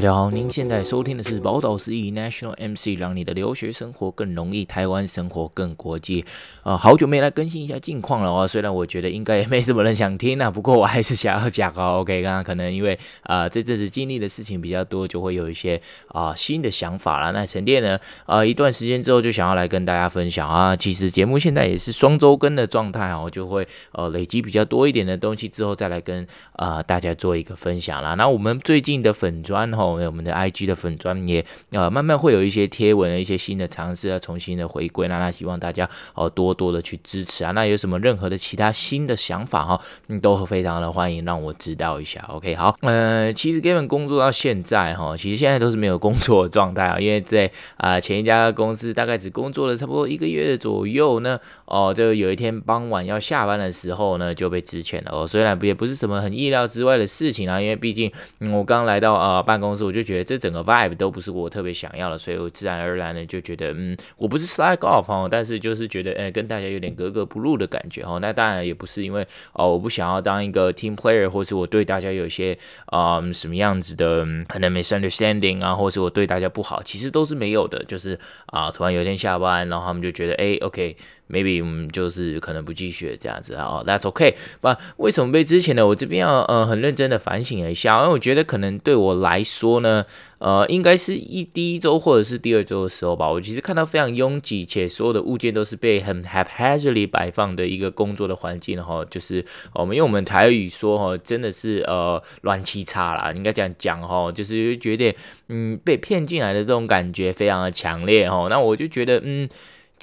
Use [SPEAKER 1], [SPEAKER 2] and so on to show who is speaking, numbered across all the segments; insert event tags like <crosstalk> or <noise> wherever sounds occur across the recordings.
[SPEAKER 1] 大家好，您现在收听的是宝岛司仪 National MC，让你的留学生活更容易，台湾生活更国际。呃，好久没来更新一下近况了哦，虽然我觉得应该也没什么人想听啊，不过我还是想要讲哦。<laughs> OK，刚刚可能因为啊、这阵子经历的事情比较多，就会有一些啊、新的想法啦。那沉淀呢，呃一段时间之后就想要来跟大家分享啊。其实节目现在也是双周更的状态哦，就会呃累积比较多一点的东西之后再来跟啊、大家做一个分享啦。那我们最近的粉砖。哦，我们的 IG 的粉专也呃慢慢会有一些贴文的一些新的尝试啊，重新的回归，那那希望大家哦多多的去支持啊。那有什么任何的其他新的想法哈，嗯，都非常的欢迎让我知道一下。OK，好，呃，其实 Gavin 工作到现在哈，其实现在都是没有工作的状态啊，因为在啊、前一家公司大概只工作了差不多一个月左右呢，哦，就有一天傍晚要下班的时候呢就被资遣了哦，虽然不也不是什么很意料之外的事情啊，因为毕竟、我刚来到啊、办公室。我就觉得这整个 vibe 都不是我特别想要的，所以我自然而然的就觉得，嗯，我不是 slack off 哦，但是就是觉得，哎，跟大家有点格格不入的感觉哦。那当然也不是因为哦，我不想要当一个 team player，或是我对大家有一些嗯什么样子的可能 misunderstanding 啊，或是我对大家不好，其实都是没有的。就是啊，突然有一天下班，然后他们就觉得，哎，OK。Maybe 我们，就是可能不继续这样子啊，哦，that's okay。不，为什么被之前呢？我这边要呃很认真的反省一下，因为我觉得可能对我来说呢，呃，应该是一第一周或者是第二周的时候吧。我其实看到非常拥挤且所有的物件都是被很 haphazardly 摆放的一个工作的环境哈，就是我们用我们台语说哈，真的是呃乱七叉啦，应该这样讲哈，就是觉得嗯被骗进来的这种感觉非常的强烈哈。那我就觉得嗯。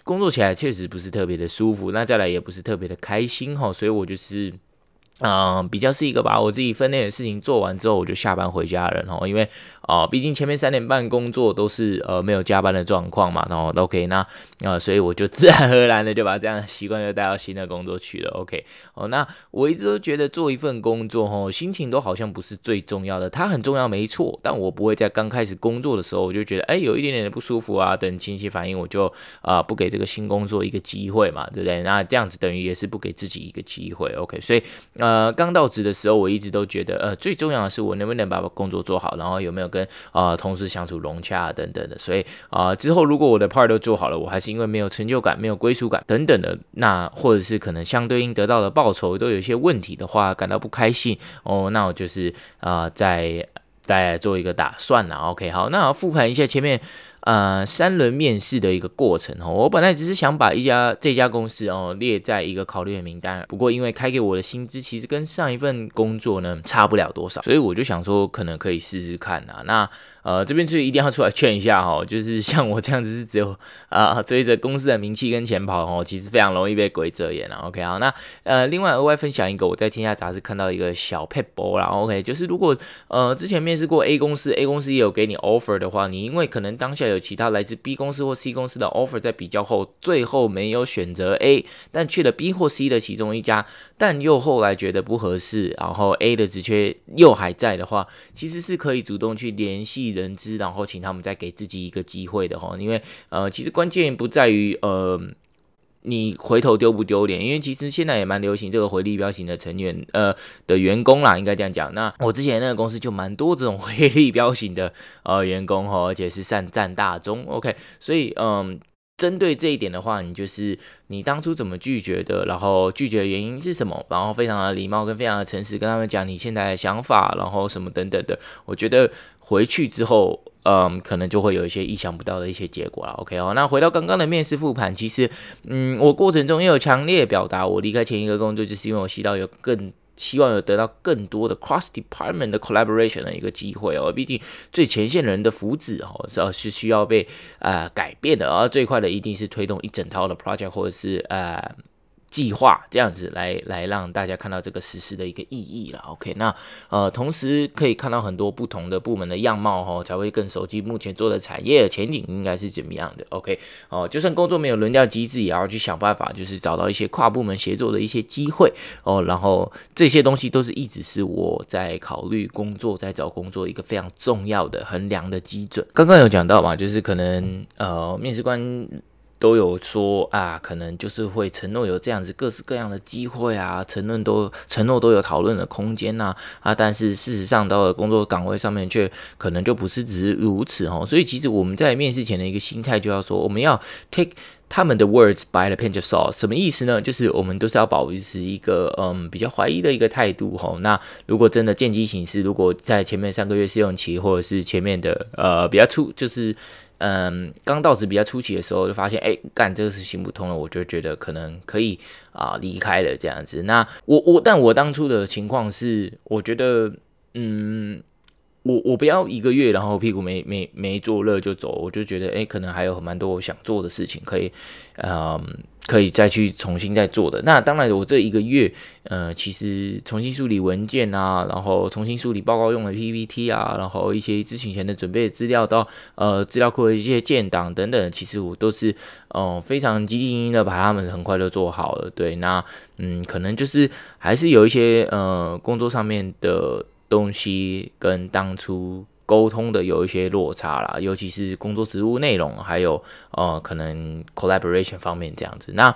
[SPEAKER 1] 工作起来确实不是特别的舒服，那再来也不是特别的开心哈，所以我就是。嗯、比较是一个把我自己分内的事情做完之后，我就下班回家了。然后，因为啊、毕竟前面三点半工作都是呃没有加班的状况嘛，然后 OK，那啊、呃，所以我就自然而然的就把这样的习惯就带到新的工作去了。OK，哦，那我一直都觉得做一份工作，哦，心情都好像不是最重要的，它很重要没错，但我不会在刚开始工作的时候我就觉得，哎，有一点点的不舒服啊，等情绪反应，我就啊、不给这个新工作一个机会嘛，对不对？那这样子等于也是不给自己一个机会。OK，所以。呃刚到职的时候，我一直都觉得，呃，最重要的是我能不能把工作做好，然后有没有跟啊、呃、同事相处融洽等等的。所以啊、之后如果我的 part 都做好了，我还是因为没有成就感、没有归属感等等的，那或者是可能相对应得到的报酬都有一些问题的话，感到不开心哦，那我就是啊、呃，再再做一个打算了。OK，好，那复盘一下前面。呃，三轮面试的一个过程哦，我本来只是想把一家这家公司哦列在一个考虑的名单，不过因为开给我的薪资其实跟上一份工作呢差不了多少，所以我就想说可能可以试试看啊。那呃这边就一定要出来劝一下哈，就是像我这样子是只有啊、追着公司的名气跟钱跑哦，其实非常容易被鬼遮眼了。OK 好，那呃另外额外分享一个，我在天下杂志看到一个小撇步啦。OK 就是如果呃之前面试过 A 公司，A 公司也有给你 offer 的话，你因为可能当下有其他来自 B 公司或 C 公司的 offer，在比较后，最后没有选择 A，但去了 B 或 C 的其中一家，但又后来觉得不合适，然后 A 的职缺又还在的话，其实是可以主动去联系人资，然后请他们再给自己一个机会的哈。因为呃，其实关键不在于呃。你回头丢不丢脸？因为其实现在也蛮流行这个回力镖型的成员，呃的员工啦，应该这样讲。那我之前那个公司就蛮多这种回力镖型的呃员工哈，而且是善战大中。OK，所以嗯，针对这一点的话，你就是你当初怎么拒绝的，然后拒绝的原因是什么，然后非常的礼貌跟非常的诚实跟他们讲你现在的想法，然后什么等等的。我觉得回去之后。嗯，可能就会有一些意想不到的一些结果了。OK 哦，那回到刚刚的面试复盘，其实，嗯，我过程中也有强烈表达，我离开前一个工作，就是因为我希望有更希望有得到更多的 cross department 的 collaboration 的一个机会哦。毕竟最前线人的福祉哦，是需要被呃改变的，而最快的一定是推动一整套的 project 或者是呃。计划这样子来来让大家看到这个实施的一个意义了，OK？那呃，同时可以看到很多不同的部门的样貌哈，才会更熟悉目前做的产业前景应该是怎么样的，OK？哦、就算工作没有轮调机制，也要去想办法，就是找到一些跨部门协作的一些机会哦。然后这些东西都是一直是我在考虑工作，在找工作一个非常重要的衡量的基准。刚刚有讲到嘛，就是可能呃，面试官。都有说啊，可能就是会承诺有这样子各式各样的机会啊，承诺都承诺都有讨论的空间呐啊，但是事实上到了工作岗位上面却可能就不是只是如此哦，所以其实我们在面试前的一个心态就要说，我们要 take 他们的 words by the pinch of salt，什么意思呢？就是我们都是要保持一个嗯比较怀疑的一个态度吼。那如果真的见机行事，如果在前面三个月试用期或者是前面的呃比较初就是。嗯，刚到职比较初期的时候，就发现哎，干这个事行不通了，我就觉得可能可以啊、离开了这样子。那我我，但我当初的情况是，我觉得嗯，我我不要一个月，然后屁股没没没坐热就走，我就觉得哎，可能还有蛮多我想做的事情可以，嗯。可以再去重新再做的。那当然，我这一个月，呃，其实重新梳理文件啊，然后重新梳理报告用的 PPT 啊，然后一些咨询前的准备资料到呃资料库的一些建档等等，其实我都是呃非常积极的把他们很快就做好了。对，那嗯，可能就是还是有一些呃工作上面的东西跟当初。沟通的有一些落差啦，尤其是工作职务内容，还有呃可能 collaboration 方面这样子。那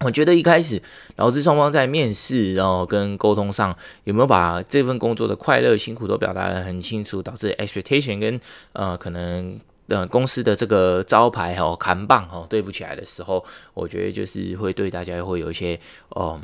[SPEAKER 1] 我觉得一开始劳资双方在面试，然后跟沟通上有没有把这份工作的快乐、辛苦都表达得很清楚，导致 expectation 跟呃可能呃公司的这个招牌哦扛棒哦对不起来的时候，我觉得就是会对大家会有一些嗯。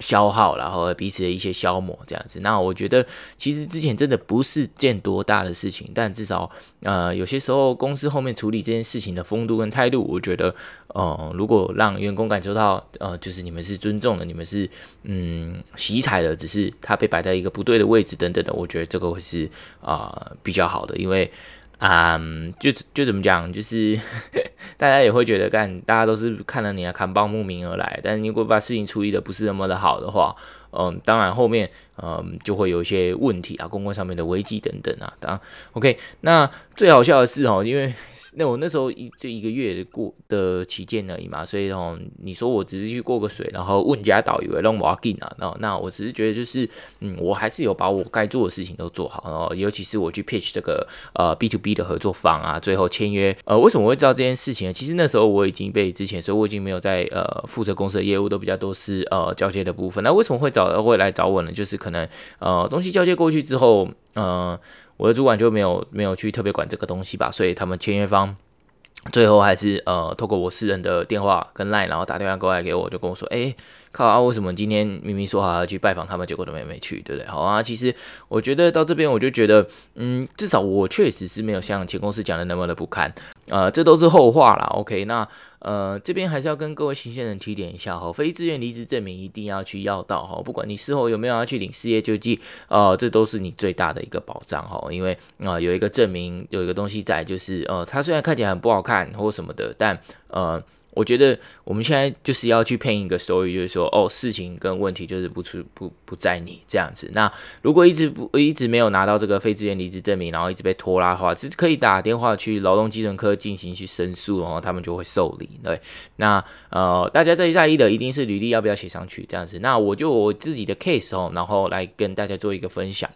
[SPEAKER 1] 消耗，然后彼此的一些消磨，这样子。那我觉得，其实之前真的不是件多大的事情，但至少，呃，有些时候公司后面处理这件事情的风度跟态度，我觉得，呃，如果让员工感受到，呃，就是你们是尊重的，你们是，嗯，喜彩的，只是他被摆在一个不对的位置等等的，我觉得这个会是啊，比较好的，因为。啊、就就怎么讲，就是 <laughs> 大家也会觉得干，大家都是看了你的扛棒慕名而来，但如果把事情处理的不是那么的好的话，嗯，当然后面嗯就会有一些问题啊，公关上面的危机等等啊，当 OK，那最好笑的是哦，因为。那我那时候一就一个月过的期间而已嘛，所以哦，你说我只是去过个水，然后问家导游让我进啊，那那我只是觉得就是，嗯，我还是有把我该做的事情都做好，然后尤其是我去 pitch 这个呃 B to B 的合作方啊，最后签约，呃，为什么会知道这件事情呢？其实那时候我已经被之前，所以我已经没有在呃负责公司的业务，都比较多是呃交接的部分。那为什么会找会来找我呢？就是可能呃东西交接过去之后，呃。我的主管就没有没有去特别管这个东西吧，所以他们签约方最后还是呃透过我私人的电话跟 line，然后打电话过来给我，就跟我说，哎、靠啊！为什么今天明明说好要去拜访他们，结果都没没去，对不对？好啊，其实我觉得到这边我就觉得，嗯，至少我确实是没有像前公司讲的那么的不堪，呃，这都是后话啦。OK，那呃这边还是要跟各位新鲜人提点一下哈，非自愿离职证明一定要去要到哈，不管你事后有没有要去领失业救济，呃，这都是你最大的一个保障哈，因为啊、有一个证明，有一个东西在，就是呃它虽然看起来很不好看或什么的，但呃。我觉得我们现在就是要去配一个收益就是说，哦，事情跟问题就是不出不不在你这样子。那如果一直不一直没有拿到这个非自愿离职证明，然后一直被拖拉的话，其实可以打电话去劳动基准科进行去申诉，然后他们就会受理。对，那呃，大家最在意的一定是履历要不要写上去这样子。那我就我自己的 case 哦，然后来跟大家做一个分享。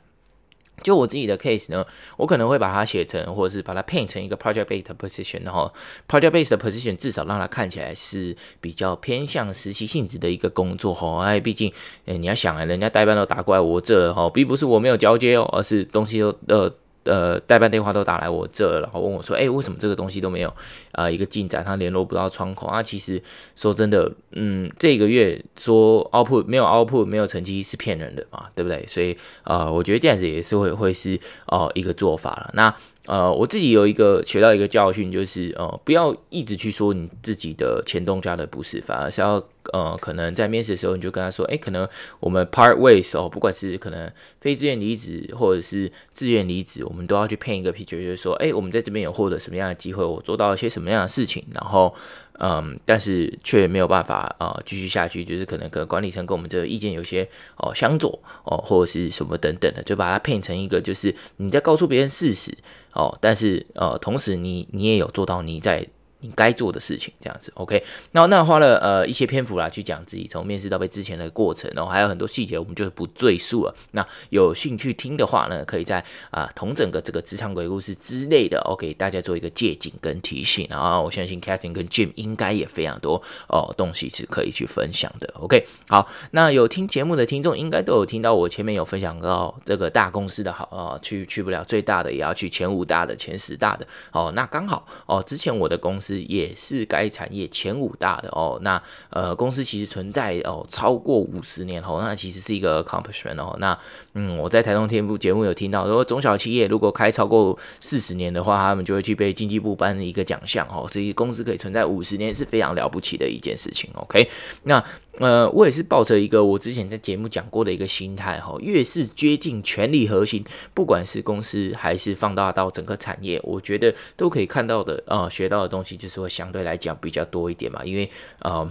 [SPEAKER 1] 就我自己的 case 呢，我可能会把它写成，或者是把它 paint 成一个 project based position，然后 project based position 至少让它看起来是比较偏向实习性质的一个工作哈。哎，毕竟，哎，你要想啊，人家代班都打过来我这哈，并不是我没有交接哦，而是东西都呃。呃，代办电话都打来我这，然后问我说：“哎、为什么这个东西都没有啊、一个进展，他联络不到窗口啊？”其实说真的，嗯，这个月说 output 没有 output 没有成绩是骗人的嘛，对不对？所以呃，我觉得这样子也是会会是哦、一个做法了。那。呃，我自己有一个学到一个教训，就是呃，不要一直去说你自己的前东家的不是，反而是要呃，可能在面试的时候你就跟他说，哎，可能我们 part ways 哦，不管是可能非自愿离职或者是自愿离职，我们都要去 paint 一个 picture，就是说，哎，我们在这边有获得什么样的机会，我做到了些什么样的事情，然后。嗯，但是却没有办法啊、呃，继续下去，就是可能跟管理层跟我们这个意见有些哦相左哦，或者是什么等等的，就把它骗成一个，就是你在告诉别人事实哦，但是呃，同时你你也有做到你在你该做的事情，这样子，OK。那那花了呃一些篇幅啦，去讲自己从面试到被之前的过程，然后还有很多细节，我们就不赘述了。那有兴趣听的话呢，可以在啊、同整个这个职场鬼故事之类的，OK，大家做一个借鉴跟提醒。然后我相信 Catherine 跟 Jim 应该也非常多哦东西是可以去分享的，OK。好，那有听节目的听众应该都有听到我前面有分享到这个大公司的好哦，去去不了最大的，也要去前五大的、前十大的哦。那刚好哦，之前我的公司。也是该产业前五大的哦，那呃公司其实存在哦超过五十年哦，那其实是一个 accomplishment 哦。那嗯，我在台东天部节目有听到，说中小企业如果开超过四十年的话，他们就会具备经济部颁的一个奖项哦。所以公司可以存在五十年是非常了不起的一件事情。OK，那。呃，我也是抱着一个我之前在节目讲过的一个心态哈，越是接近权力核心，不管是公司还是放大到整个产业，我觉得都可以看到的，呃，学到的东西就是会相对来讲比较多一点嘛，因为，嗯、呃，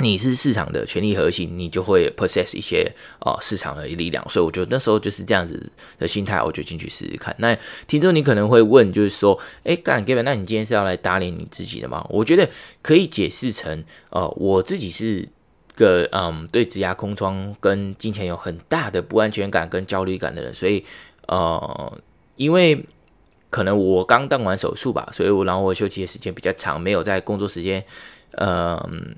[SPEAKER 1] 你是市场的权力核心，你就会 possess 一些呃市场的力量，所以我觉得那时候就是这样子的心态，我就进去试试看。那听众你可能会问，就是说，哎，干 Gavin，那你今天是要来打脸你自己的吗？我觉得可以解释成，呃，我自己是。个嗯，对职涯空窗跟金钱有很大的不安全感跟焦虑感的人，所以呃，因为可能我刚当完手术吧，所以我然后我休息的时间比较长，没有在工作时间，嗯。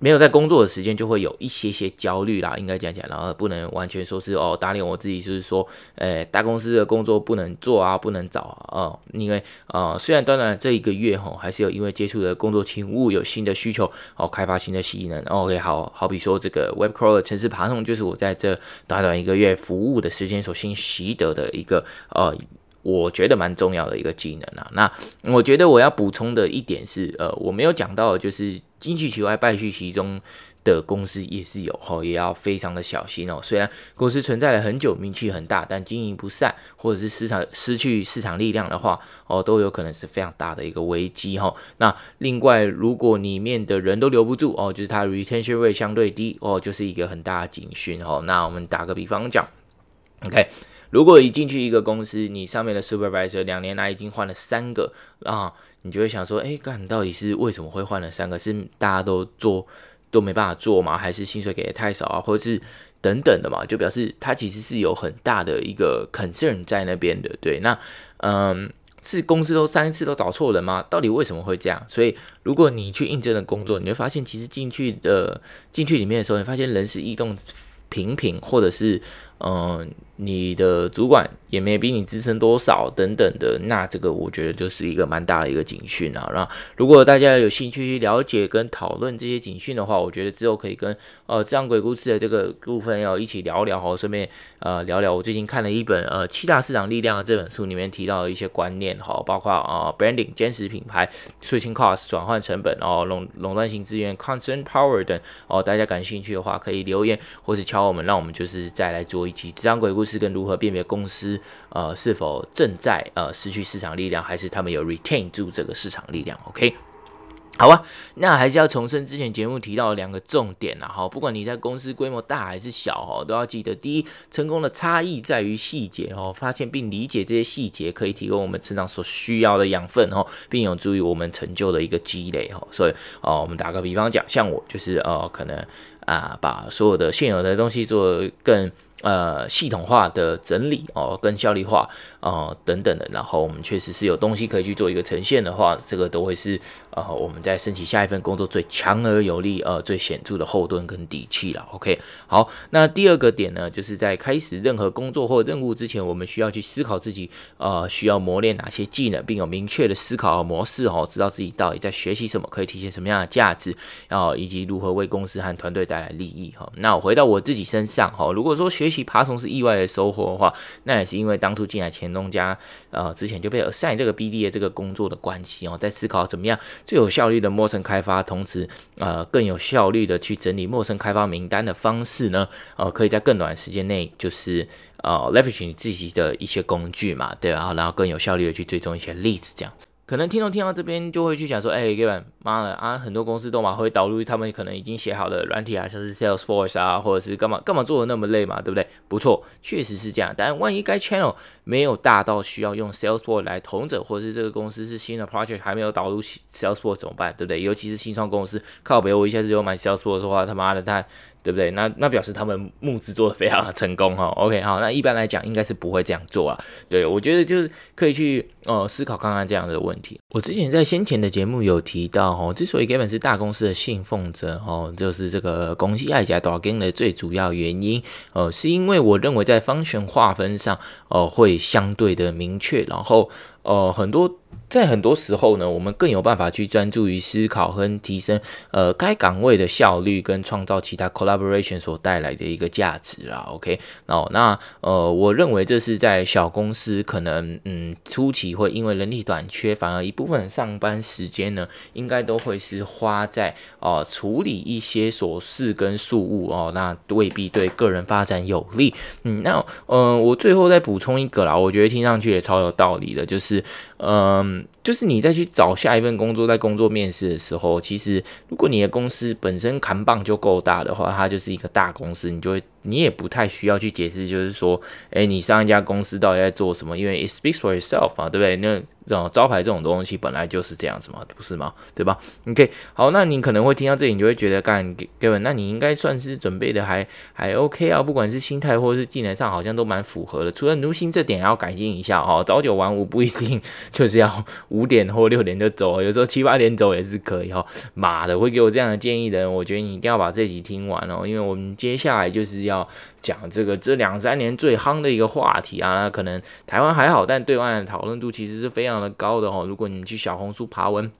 [SPEAKER 1] 没有在工作的时间，就会有一些些焦虑啦，应该讲讲，然后不能完全说是哦打脸我自己，就是说，呃，大公司的工作不能做啊，不能找啊，哦，因为呃，虽然短短这一个月哈，还是有因为接触的工作勤务有新的需求哦，开发新的技能，OK，好好比说这个 web crawler 程式爬虫，就是我在这短短一个月服务的时间所新习得的一个呃。我觉得蛮重要的一个技能啊。那我觉得我要补充的一点是，呃，我没有讲到的，就是金去其外败去其中的公司也是有吼，也要非常的小心哦。虽然公司存在了很久，名气很大，但经营不善或者是市场失去市场力量的话，哦，都有可能是非常大的一个危机哈。那另外，如果里面的人都留不住哦，就是它 retention rate 相对低哦，就是一个很大的警讯哦。那我们打个比方讲，OK。如果一进去一个公司，你上面的 supervisor 两年来已经换了三个啊，你就会想说，哎，干到底是为什么会换了三个？是大家都做都没办法做吗？还是薪水给的太少啊？或者是等等的嘛？就表示他其实是有很大的一个 concern 在那边的。对，那嗯，是公司都三次都找错人吗？到底为什么会这样？所以如果你去应征的工作，你会发现其实进去的进去里面的时候，你发现人事异动频频，或者是嗯。你的主管也没比你资深多少等等的，那这个我觉得就是一个蛮大的一个警讯啊。那如果大家有兴趣去了解跟讨论这些警讯的话，我觉得之后可以跟呃这样鬼故事的这个部分要一起聊聊好，顺便呃聊聊我最近看了一本呃七大市场力量这本书里面提到的一些观念哈，包括啊、呃、branding 坚实品牌、switching cost 转换成本哦、垄垄断性资源 concern power 等哦，大家感兴趣的话可以留言或者敲我们，让我们就是再来做以及这样鬼故事。跟如何辨别公司呃是否正在呃失去市场力量，还是他们有 retain 住这个市场力量？OK，好啊，那还是要重申之前节目提到的两个重点呐。好，不管你在公司规模大还是小哈，都要记得，第一，成功的差异在于细节哦，发现并理解这些细节，可以提供我们成长所需要的养分哦，并有助于我们成就的一个积累哈。所以哦，我们打个比方讲，像我就是呃，可能啊，把所有的现有的东西做更。呃，系统化的整理哦，跟效率化哦等等的，然后我们确实是有东西可以去做一个呈现的话，这个都会是呃我们在申请下一份工作最强而有力呃最显著的后盾跟底气了。OK，好，那第二个点呢，就是在开始任何工作或任务之前，我们需要去思考自己呃需要磨练哪些技能，并有明确的思考模式哦，知道自己到底在学习什么，可以体现什么样的价值，然后以及如何为公司和团队带来利益哈。那我回到我自己身上哈，如果说学习爬虫是意外的收获的话，那也是因为当初进来前东家，呃，之前就被尔善这个 BD 的这个工作的关系哦，在思考怎么样最有效率的陌生开发，同时呃更有效率的去整理陌生开发名单的方式呢，呃，可以在更短时间内就是呃 leverage 你自己的一些工具嘛，对，然后然后更有效率的去追踪一些例子这样子。可能听众听到这边就会去想说，哎，Gavin，妈的啊，很多公司都嘛会导入他们可能已经写好的软体啊，像是 Salesforce 啊，或者是干嘛干嘛做的那么累嘛，对不对？不错，确实是这样。但万一该 channel 没有大到需要用 Salesforce 来统整，或者是这个公司是新的 project 还没有导入 Salesforce 怎么办？对不对？尤其是新创公司，靠北我一下子就买 Salesforce 的话，他妈的他。对不对？那那表示他们募资做的非常的成功哈。OK，好，那一般来讲应该是不会这样做啊。对，我觉得就是可以去呃思考刚刚这样的问题。我之前在先前的节目有提到哈，之所以 Gavin 是大公司的信奉者哦，就是这个公司爱家大间的最主要原因，呃，是因为我认为在 function 划分上，呃，会相对的明确，然后呃很多。在很多时候呢，我们更有办法去专注于思考和提升呃该岗位的效率，跟创造其他 collaboration 所带来的一个价值啦。OK，哦，那呃，我认为这是在小公司可能嗯初期会因为人力短缺，反而一部分上班时间呢，应该都会是花在哦、处理一些琐事跟事务哦，那未必对个人发展有利。嗯，那呃，我最后再补充一个啦，我觉得听上去也超有道理的，就是嗯。就是你再去找下一份工作，在工作面试的时候，其实如果你的公司本身扛棒就够大的话，它就是一个大公司，你就会。你也不太需要去解释，就是说，诶，你上一家公司到底在做什么？因为 it speaks for itself 嘛，对不对？那这种招牌这种东西本来就是这样子嘛，不是吗？对吧？OK，好，那你可能会听到这里，你就会觉得，干哥们那你应该算是准备的还还 OK 啊，不管是心态或是技能上，好像都蛮符合的。除了奴性这点要改进一下哦，朝九晚五不一定就是要 <laughs> 五点或六点就走，有时候七八点走也是可以哈。妈的，会给我这样的建议的人，我觉得你一定要把这集听完哦，因为我们接下来就是。要讲这个这两三年最夯的一个话题啊，那可能台湾还好，但对外的讨论度其实是非常的高的哦。如果你去小红书爬文。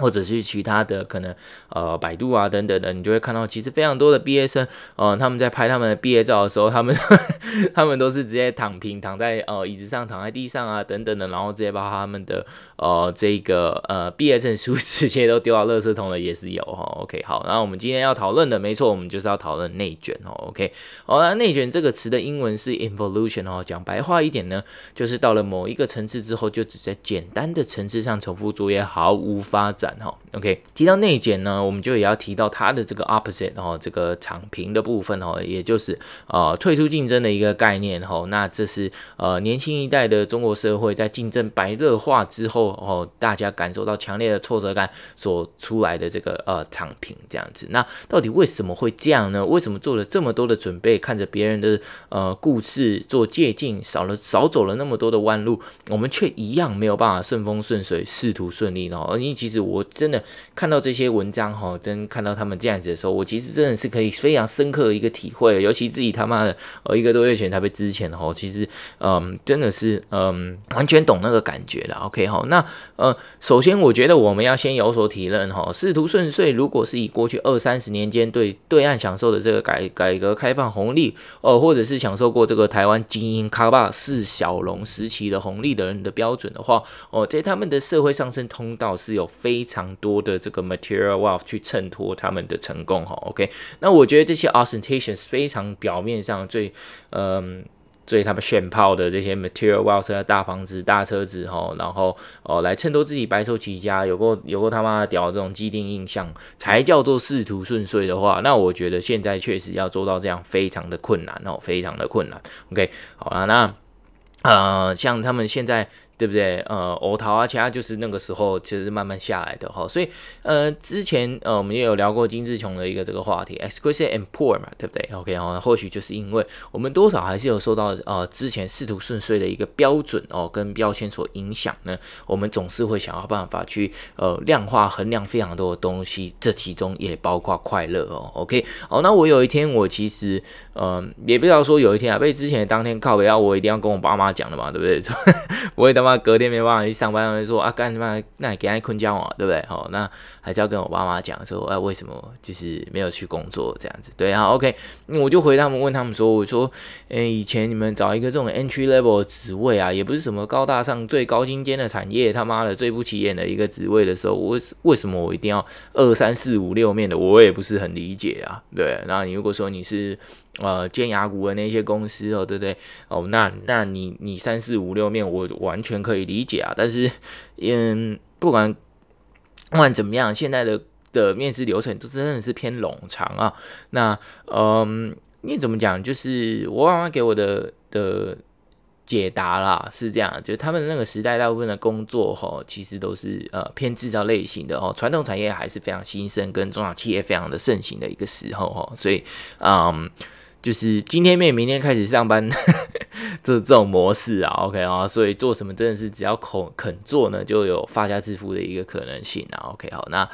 [SPEAKER 1] 或者是其他的可能，呃，百度啊等等的，你就会看到其实非常多的毕业生，呃，他们在拍他们的毕业照的时候，他们 <laughs> 他们都是直接躺平，躺在呃椅子上，躺在地上啊等等的，然后直接把他们的呃这个呃毕业证书 <laughs> 直接都丢到垃圾桶了，也是有哈。OK，好，那我们今天要讨论的，没错，我们就是要讨论内卷哦。OK，好，那内卷这个词的英文是 involution 哦，讲白话一点呢，就是到了某一个层次之后，就只在简单的层次上重复作业，毫无发展。哈，OK，提到内卷呢，我们就也要提到它的这个 opposite，哦这个躺平的部分哦，也就是呃退出竞争的一个概念哈。那这是呃年轻一代的中国社会在竞争白热化之后哦，大家感受到强烈的挫折感所出来的这个呃躺平这样子。那到底为什么会这样呢？为什么做了这么多的准备，看着别人的呃故事做借鉴，少了少走了那么多的弯路，我们却一样没有办法顺风顺水、仕途顺利呢？而因为其实我。真的看到这些文章哈，真看到他们这样子的时候，我其实真的是可以非常深刻的一个体会，尤其自己他妈的呃一个多月前才被资遣的哈，其实嗯真的是嗯完全懂那个感觉了。OK 哈，那呃首先我觉得我们要先有所体认哈，仕途顺遂，如果是以过去二三十年间对对岸享受的这个改改革开放红利，呃或者是享受过这个台湾精英卡巴四小龙时期的红利的人的标准的话，哦在他们的社会上升通道是有非非常多的这个 material wealth 去衬托他们的成功哈，OK，那我觉得这些 ostentations 非常表面上最嗯最他们炫炮的这些 material wealth 的大房子大车子哈，然后哦来衬托自己白手起家，有过有过他妈屌这种既定印象，才叫做仕途顺遂的话，那我觉得现在确实要做到这样非常的困难哦，非常的困难，OK，好了，那呃像他们现在。对不对？呃，欧陶啊，其他就是那个时候其实慢慢下来的哈，所以呃，之前呃我们也有聊过金志琼的一个这个话题，exquisite and poor 嘛，对不对？OK 哦，或许就是因为我们多少还是有受到呃之前仕途顺遂的一个标准哦跟标签所影响呢，我们总是会想要办法去呃量化衡量非常多的东西，这其中也包括快乐哦。OK，好，那我有一天我其实呃也不知道说有一天啊被之前的当天靠北，要我一定要跟我爸妈讲的嘛，对不对？<laughs> 我也他妈。那隔天没办法去上班，他们说啊，干嘛？那你给他困觉嘛，对不对？好，那还是要跟我爸妈讲说，哎、为什么就是没有去工作这样子？对啊，OK，我就回他们，问他们说，我说，诶、欸，以前你们找一个这种 entry level 的职位啊，也不是什么高大上、最高精尖的产业，他妈的最不起眼的一个职位的时候，我为什么我一定要二三四五六面的？我也不是很理解啊。对，然后你如果说你是。呃，尖牙股的那些公司哦，对不对？哦，那那你你三四五六面，我完全可以理解啊。但是，嗯，不管不管怎么样，现在的的面试流程都真的是偏冗长啊。那，嗯，你怎么讲？就是我妈妈给我的的。解答啦，是这样，就是他们那个时代大部分的工作齁，其实都是呃偏制造类型的哦，传统产业还是非常兴盛，跟中小企业非常的盛行的一个时候哈，所以嗯，就是今天没明天开始上班 <laughs> 这这种模式啊，OK 啊，所以做什么真的是只要肯肯做呢，就有发家致富的一个可能性啊，OK 好那。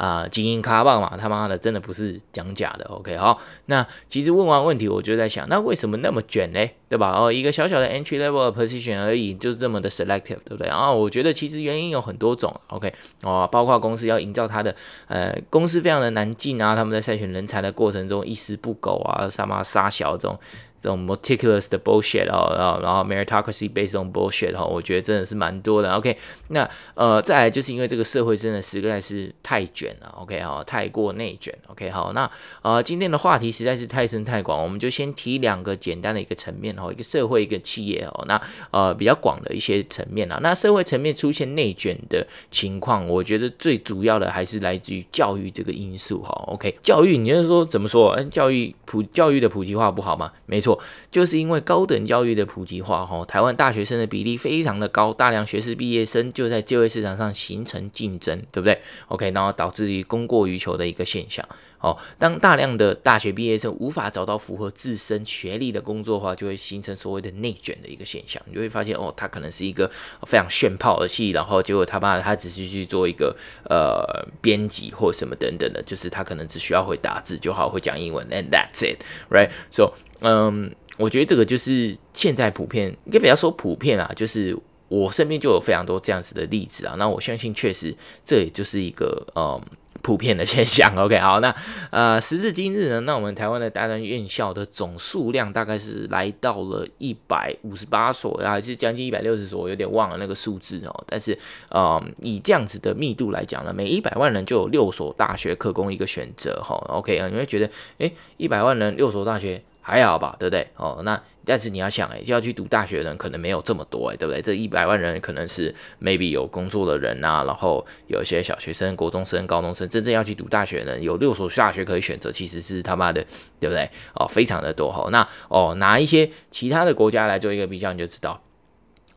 [SPEAKER 1] 啊，精英咖棒嘛，他妈的真的不是讲假的，OK，好，那其实问完问题，我就在想，那为什么那么卷呢？对吧？哦，一个小小的 entry level position 而已，就这么的 selective，对不对？然后我觉得其实原因有很多种，OK，哦，包括公司要营造它的，呃，公司非常的难进啊，他们在筛选人才的过程中一丝不苟啊，什么杀小这种。这种 meticulous 的 bullshit 哦，然后然后 meritocracy based on bullshit 哈，我觉得真的是蛮多的。OK，那呃再来就是因为这个社会真的实在是太卷了。OK 哈，太过内卷。OK 好，那呃今天的话题实在是太深太广，我们就先提两个简单的一个层面哈，一个社会一个企业哦。那呃比较广的一些层面啊，那社会层面出现内卷的情况，我觉得最主要的还是来自于教育这个因素哈。OK，教育你就是说怎么说？嗯，教育普教育的普及化不好吗？没错。就是因为高等教育的普及化，哈，台湾大学生的比例非常的高，大量学士毕业生就在就业市场上形成竞争，对不对？OK，然后导致于供过于求的一个现象。哦，当大量的大学毕业生无法找到符合自身学历的工作的话，就会形成所谓的内卷的一个现象。你就会发现，哦，他可能是一个非常炫炮的戏，然后结果他妈的他只是去做一个呃编辑或什么等等的，就是他可能只需要会打字就好，会讲英文，and that's it，right？So，嗯，我觉得这个就是现在普遍，应该比较说普遍啊，就是我身边就有非常多这样子的例子啊。那我相信，确实这也就是一个嗯。普遍的现象，<laughs> OK，好，那呃，时至今日呢，那我们台湾的大专院校的总数量大概是来到了一百五十八所，还是将近一百六十所，我有点忘了那个数字哦。但是，呃，以这样子的密度来讲呢，每一百万人就有六所大学可供一个选择，哈，OK 啊，你会觉得，诶，一百万人六所大学。还好吧，对不对？哦，那但是你要想，哎，就要去读大学的人可能没有这么多，哎，对不对？这一百万人可能是 maybe 有工作的人呐，然后有一些小学生、国中生、高中生，真正要去读大学的人有六所大学可以选择，其实是他妈的，对不对？哦，非常的多哈。那哦，拿一些其他的国家来做一个比较，你就知道。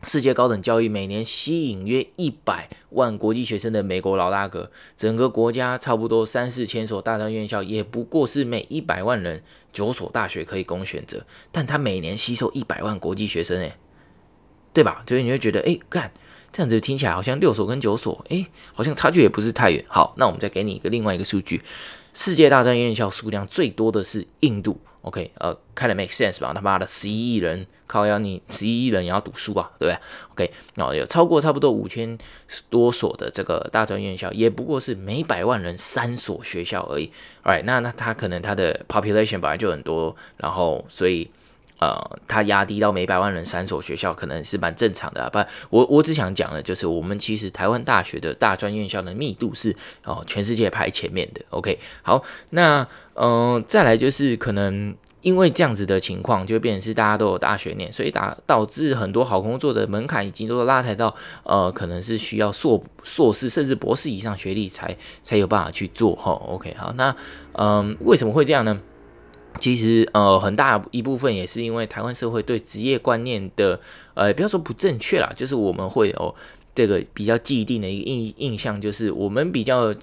[SPEAKER 1] 世界高等教育每年吸引约一百万国际学生的美国老大哥，整个国家差不多三四千所大专院校，也不过是每一百万人九所大学可以供选择，但他每年吸收一百万国际学生，诶，对吧？所以你会觉得，诶，干这样子听起来好像六所跟九所，诶，好像差距也不是太远。好，那我们再给你一个另外一个数据，世界大专院校数量最多的是印度。OK，呃，看了 make sense 吧？他妈的，十一亿人靠要你十一亿人也要读书啊，对不对？OK，然后有超过差不多五千多所的这个大专院校，也不过是每百万人三所学校而已。Alright，那那他可能他的 population 本来就很多，然后所以。呃，它压低到每百万人三所学校，可能是蛮正常的啊。不，我我只想讲的，就是我们其实台湾大学的大专院校的密度是哦、全世界排前面的。OK，好，那嗯、再来就是可能因为这样子的情况，就变成是大家都有大学念，所以导导致很多好工作的门槛已经都拉抬到呃，可能是需要硕硕士甚至博士以上学历才才有办法去做哈。OK，好，那嗯、为什么会这样呢？其实，呃，很大一部分也是因为台湾社会对职业观念的，呃，不要说不正确啦，就是我们会有。这个比较既定的一个印印象就是，我们比较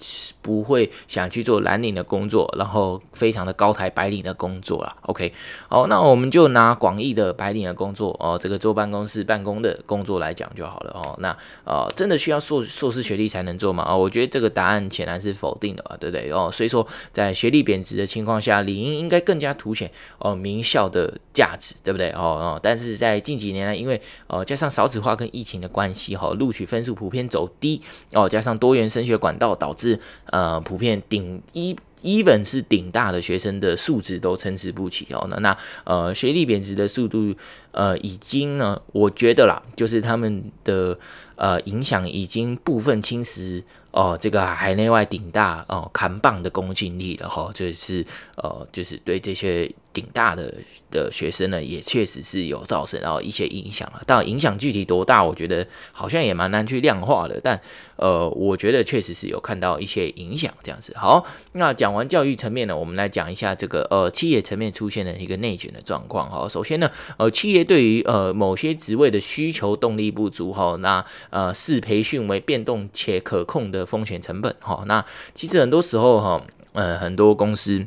[SPEAKER 1] 不会想去做蓝领的工作，然后非常的高台白领的工作啦。OK，好，那我们就拿广义的白领的工作哦，这个坐办公室办公的工作来讲就好了哦。那呃，真的需要硕硕士学历才能做吗？啊、哦，我觉得这个答案显然是否定的吧，对不对？哦，所以说在学历贬值的情况下，理应应该更加凸显哦名校的价值，对不对？哦哦，但是在近几年来，因为呃加上少子化跟疫情的关系，哈、哦，录取。分数普遍走低哦，加上多元升学管道导致呃普遍顶一 even 是顶大的学生的素质都参差不齐哦。那那呃，学历贬值的速度呃，已经呢，我觉得啦，就是他们的呃影响已经部分侵蚀。哦，这个海内外顶大哦，扛棒的公信力了哈，就是呃，就是对这些顶大的的学生呢，也确实是有造成然后一些影响了。但影响具体多大，我觉得好像也蛮难去量化的。但呃，我觉得确实是有看到一些影响这样子。好，那讲讲完教育层面呢，我们来讲一下这个呃企业层面出现的一个内卷的状况哈。首先呢，呃，企业对于呃某些职位的需求动力不足哈，那呃视培训为变动且可控。的风险成本，哈，那其实很多时候，哈，呃，很多公司、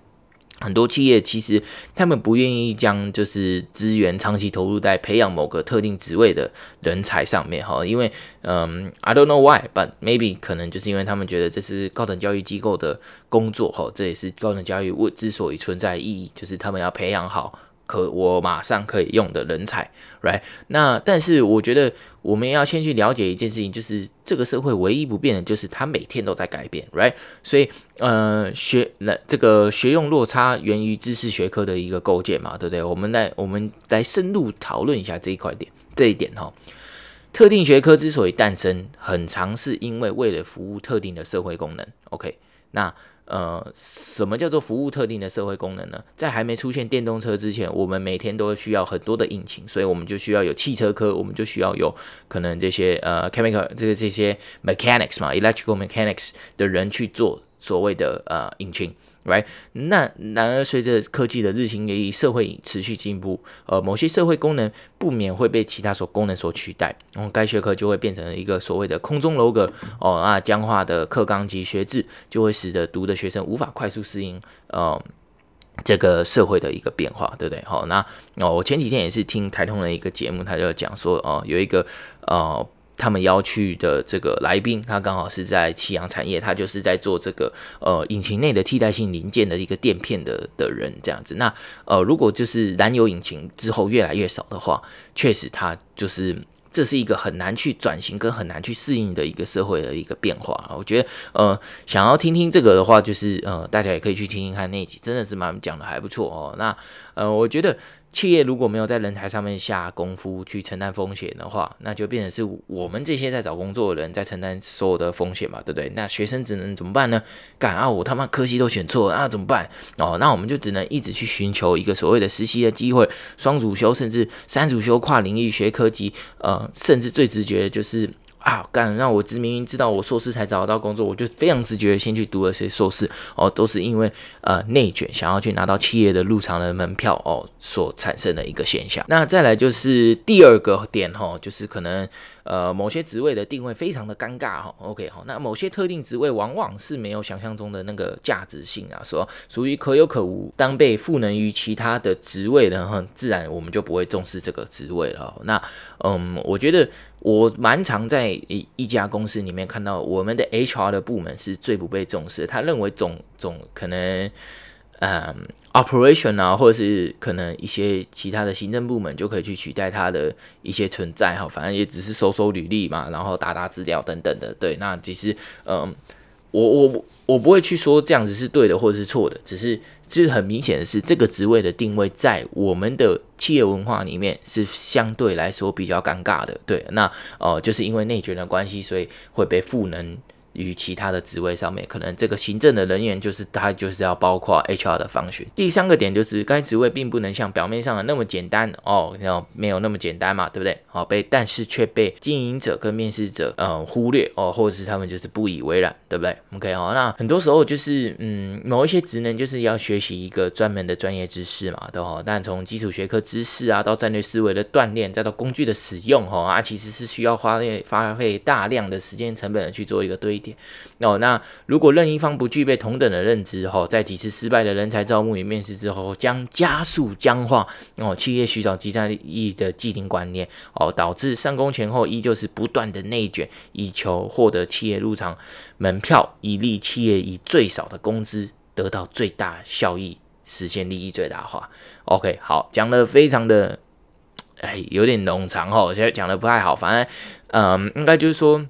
[SPEAKER 1] 很多企业，其实他们不愿意将就是资源长期投入在培养某个特定职位的人才上面，哈，因为，嗯，I don't know why，but maybe 可能就是因为他们觉得这是高等教育机构的工作，哈，这也是高等教育为之所以存在意义，就是他们要培养好。可我马上可以用的人才，right？那但是我觉得我们要先去了解一件事情，就是这个社会唯一不变的就是它每天都在改变，right？所以呃，学那这个学用落差源于知识学科的一个构建嘛，对不对？我们来我们来深入讨论一下这一块点，这一点哈。特定学科之所以诞生，很常是因为为了服务特定的社会功能，OK？那呃，什么叫做服务特定的社会功能呢？在还没出现电动车之前，我们每天都需要很多的引擎，所以我们就需要有汽车科，我们就需要有可能这些呃 chemical 这个这些 mechanics 嘛，electrical mechanics 的人去做所谓的呃引擎。Right，那然而随着科技的日新月异，社会持续进步，呃，某些社会功能不免会被其他所功能所取代，然后该学科就会变成了一个所谓的空中楼阁哦，那僵化的课纲及学制就会使得读的学生无法快速适应，呃，这个社会的一个变化，对不对？好，那哦，我前几天也是听台通的一个节目，他就讲说，哦，有一个呃。他们要去的这个来宾，他刚好是在启阳产业，他就是在做这个呃引擎内的替代性零件的一个垫片的的人这样子。那呃，如果就是燃油引擎之后越来越少的话，确实它就是这是一个很难去转型跟很难去适应的一个社会的一个变化。我觉得呃，想要听听这个的话，就是呃，大家也可以去听听看那一集，真的是蛮讲的还不错哦。那呃，我觉得。企业如果没有在人才上面下功夫去承担风险的话，那就变成是我们这些在找工作的人在承担所有的风险嘛，对不对？那学生只能怎么办呢？干啊，我他妈科系都选错了，那怎么办？哦，那我们就只能一直去寻求一个所谓的实习的机会，双主修甚至三主修跨领域学科级，呃，甚至最直觉的就是。啊，干！让我知明明知道我硕士才找得到工作，我就非常直觉先去读了些硕士哦，都是因为呃内卷，想要去拿到企业的入场的门票哦所产生的一个现象。那再来就是第二个点哈，就是可能。呃，某些职位的定位非常的尴尬哈，OK 哈，那某些特定职位往往是没有想象中的那个价值性啊，说属于可有可无，当被赋能于其他的职位的话，自然我们就不会重视这个职位了。那嗯，我觉得我蛮常在一一家公司里面看到，我们的 HR 的部门是最不被重视，他认为总总可能。嗯，operation 啊，或者是可能一些其他的行政部门就可以去取代它的一些存在哈，反正也只是收收履历嘛，然后打打资料等等的。对，那其实嗯，我我我不会去说这样子是对的或者是错的，只是就是很明显的是，这个职位的定位在我们的企业文化里面是相对来说比较尴尬的。对，那哦、呃，就是因为内卷的关系，所以会被赋能。与其他的职位上面，可能这个行政的人员就是他就是要包括 HR 的方式。第三个点就是该职位并不能像表面上的那么简单哦，然后没有那么简单嘛，对不对？好、哦、被但是却被经营者跟面试者嗯忽略哦，或者是他们就是不以为然，对不对？OK、哦，那很多时候就是嗯某一些职能就是要学习一个专门的专业知识嘛，对哈。但从基础学科知识啊到战略思维的锻炼，再到工具的使用哈啊，其实是需要花费花费大量的时间成本的去做一个堆。哦，那如果任一方不具备同等的认知，哈，在几次失败的人才招募与面试之后，将加速僵化哦，企业寻找即战力的既定观念，哦，导致上工前后依旧是不断的内卷，以求获得企业入场门票，以利企业以最少的工资得到最大效益，实现利益最大化。OK，好，讲的非常的，哎，有点冗长哈，现在讲的不太好，反正，嗯，应该就是说。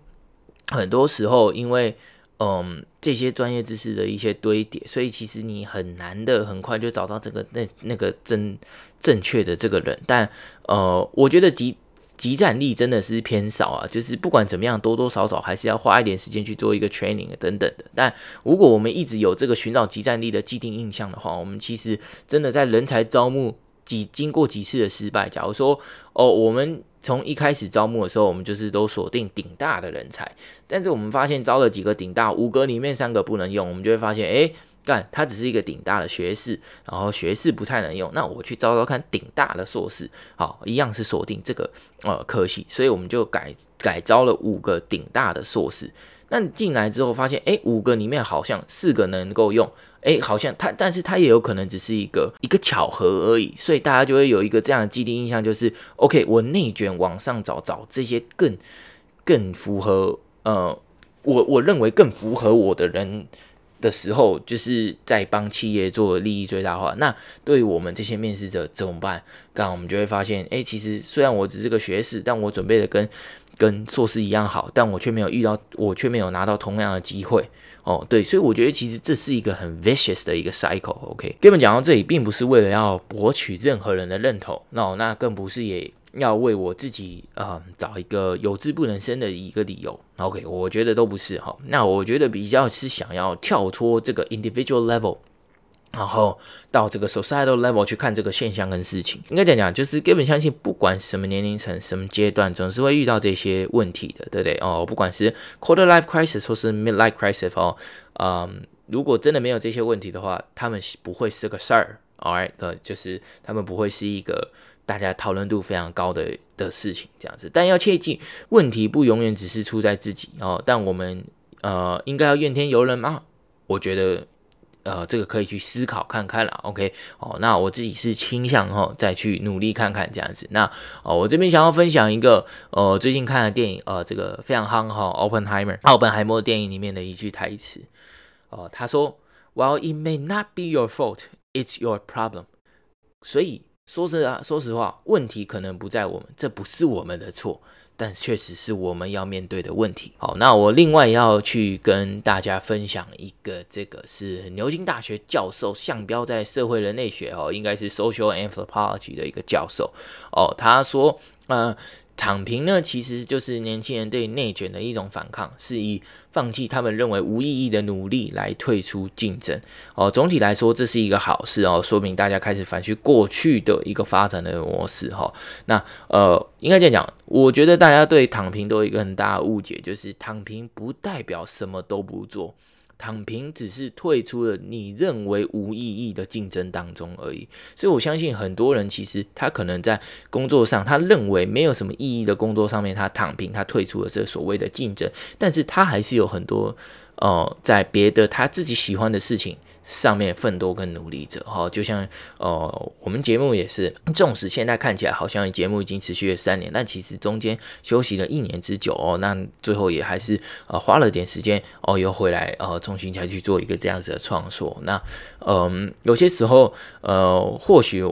[SPEAKER 1] 很多时候，因为嗯，这些专业知识的一些堆叠，所以其实你很难的很快就找到这个那那个真正确的这个人。但呃，我觉得集集战力真的是偏少啊，就是不管怎么样，多多少少还是要花一点时间去做一个 training 等等的。但如果我们一直有这个寻找集战力的既定印象的话，我们其实真的在人才招募几经过几次的失败，假如说哦，我们从一开始招募的时候，我们就是都锁定顶大的人才，但是我们发现招了几个顶大，五个里面三个不能用，我们就会发现，诶。干，他只是一个顶大的学士，然后学士不太能用，那我去招招看顶大的硕士，好，一样是锁定这个呃科系，所以我们就改改招了五个顶大的硕士。那进来之后发现，诶，五个里面好像四个能够用，诶，好像他，但是他也有可能只是一个一个巧合而已，所以大家就会有一个这样的既定印象，就是 OK，我内卷往上找找这些更更符合呃，我我认为更符合我的人。的时候，就是在帮企业做利益最大化。那对于我们这些面试者怎么办？刚好我们就会发现，哎，其实虽然我只是个学士，但我准备的跟跟硕士一样好，但我却没有遇到，我却没有拿到同样的机会。哦，对，所以我觉得其实这是一个很 vicious 的一个 cycle。OK，根本讲到这里，并不是为了要博取任何人的认同，那、那更不是也。要为我自己啊、找一个有志不能生的一个理由，OK，我觉得都不是哈。那我觉得比较是想要跳脱这个 individual level，然后到这个 societal level 去看这个现象跟事情。应该讲讲，就是根本相信，不管什么年龄层、什么阶段，总是会遇到这些问题的，对不对？哦，不管是 quarter life crisis 或是 mid life crisis 哦，嗯，如果真的没有这些问题的话，他们不会是个事儿，all right 呃，就是他们不会是一个。大家讨论度非常高的的事情，这样子，但要切记，问题不永远只是出在自己哦。但我们呃，应该要怨天尤人吗？我觉得呃，这个可以去思考看看啦。OK，哦，那我自己是倾向哦，再去努力看看这样子。那哦，我这边想要分享一个呃，最近看的电影，呃，这个非常夯哈，，Oppenheimer，奥本海默电影里面的一句台词哦，他说，While it may not be your fault, it's your problem。所以。说实啊，说实话，问题可能不在我们，这不是我们的错，但确实是我们要面对的问题。好，那我另外要去跟大家分享一个，这个是牛津大学教授，项标在社会人类学哦，应该是 social anthropology 的一个教授哦，他说，嗯。躺平呢，其实就是年轻人对内卷的一种反抗，是以放弃他们认为无意义的努力来退出竞争。哦，总体来说，这是一个好事哦，说明大家开始反思过去的一个发展的模式哈、哦。那呃，应该这样讲，我觉得大家对躺平都有一个很大的误解，就是躺平不代表什么都不做。躺平只是退出了你认为无意义的竞争当中而已，所以我相信很多人其实他可能在工作上，他认为没有什么意义的工作上面，他躺平，他退出了这所谓的竞争，但是他还是有很多呃，在别的他自己喜欢的事情。上面奋斗跟努力者哈，就像呃，我们节目也是，纵使现在看起来好像节目已经持续了三年，但其实中间休息了一年之久哦，那最后也还是呃花了点时间哦，又回来呃，重新再去做一个这样子的创作。那嗯、有些时候呃，或许。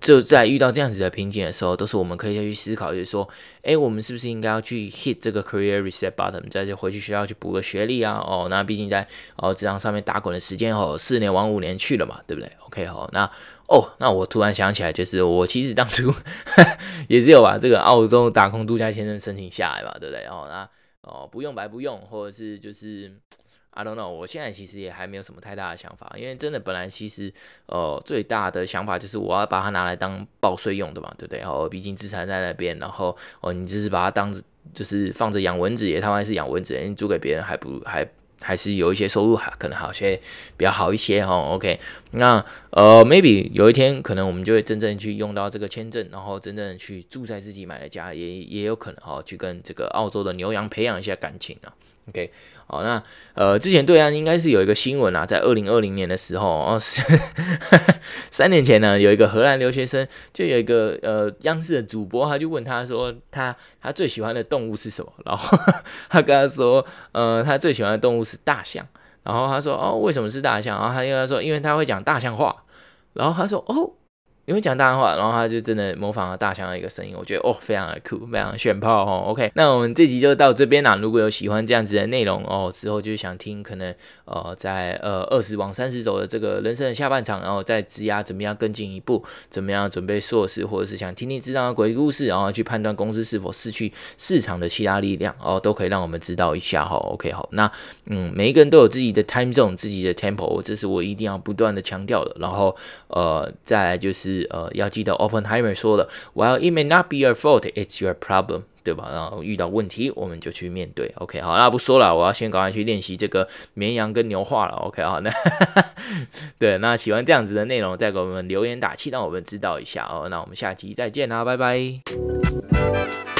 [SPEAKER 1] 就在遇到这样子的瓶颈的时候，都是我们可以再去思考，就是说，诶，我们是不是应该要去 hit 这个 career reset button，再去回去学校去补个学历啊？哦，那毕竟在哦职场上面打滚的时间哦，四年往五年去了嘛，对不对？OK，好，那哦，那我突然想起来，就是我其实当初 <laughs> 也是有把这个澳洲打工度假签证申请下来嘛，对不对？哦，那哦不用白不用，或者是就是。I don't know，我现在其实也还没有什么太大的想法，因为真的本来其实呃最大的想法就是我要把它拿来当报税用的嘛，对不对？哦，毕竟资产在那边，然后哦你只是把它当就是放着养蚊子，也他妈是养蚊子，你租给别人还不还还是有一些收入，还可能好些比较好一些哈。OK，那呃 maybe 有一天可能我们就会真正去用到这个签证，然后真正去住在自己买的家，也也有可能哈去跟这个澳洲的牛羊培养一下感情啊。OK，好，那呃，之前对岸应该是有一个新闻啊，在二零二零年的时候，哦，是 <laughs> 三年前呢，有一个荷兰留学生，就有一个呃央视的主播，他就问他说他，他最喜欢的动物是什么？然后 <laughs> 他跟他说，呃，他最喜欢的动物是大象。然后他说，哦，为什么是大象？然后他跟他说，因为他会讲大象话。然后他说，哦。因为讲大话，然后他就真的模仿了大象的一个声音，我觉得哦，非常的酷，非常的炫炮哦。OK，那我们这集就到这边啦。如果有喜欢这样子的内容哦，之后就想听可能呃在呃二十往三十走的这个人生的下半场，然后再职涯怎么样更进一步，怎么样准备硕士，或者是想听听职场的鬼故事，然后去判断公司是否失去市场的其他力量哦，都可以让我们知道一下哈。OK，好，那嗯，每一个人都有自己的 time zone，自己的 tempo，这是我一定要不断的强调的。然后呃，再来就是呃，要记得 Openheimer 说的，While it may not be your fault, it's your problem，对吧？然后遇到问题，我们就去面对。OK，好，那不说了，我要先赶快去练习这个绵羊跟牛话了。OK，好，那 <laughs> 对，那喜欢这样子的内容，再给我们留言打气，让我们知道一下哦。那我们下期再见啦，拜拜。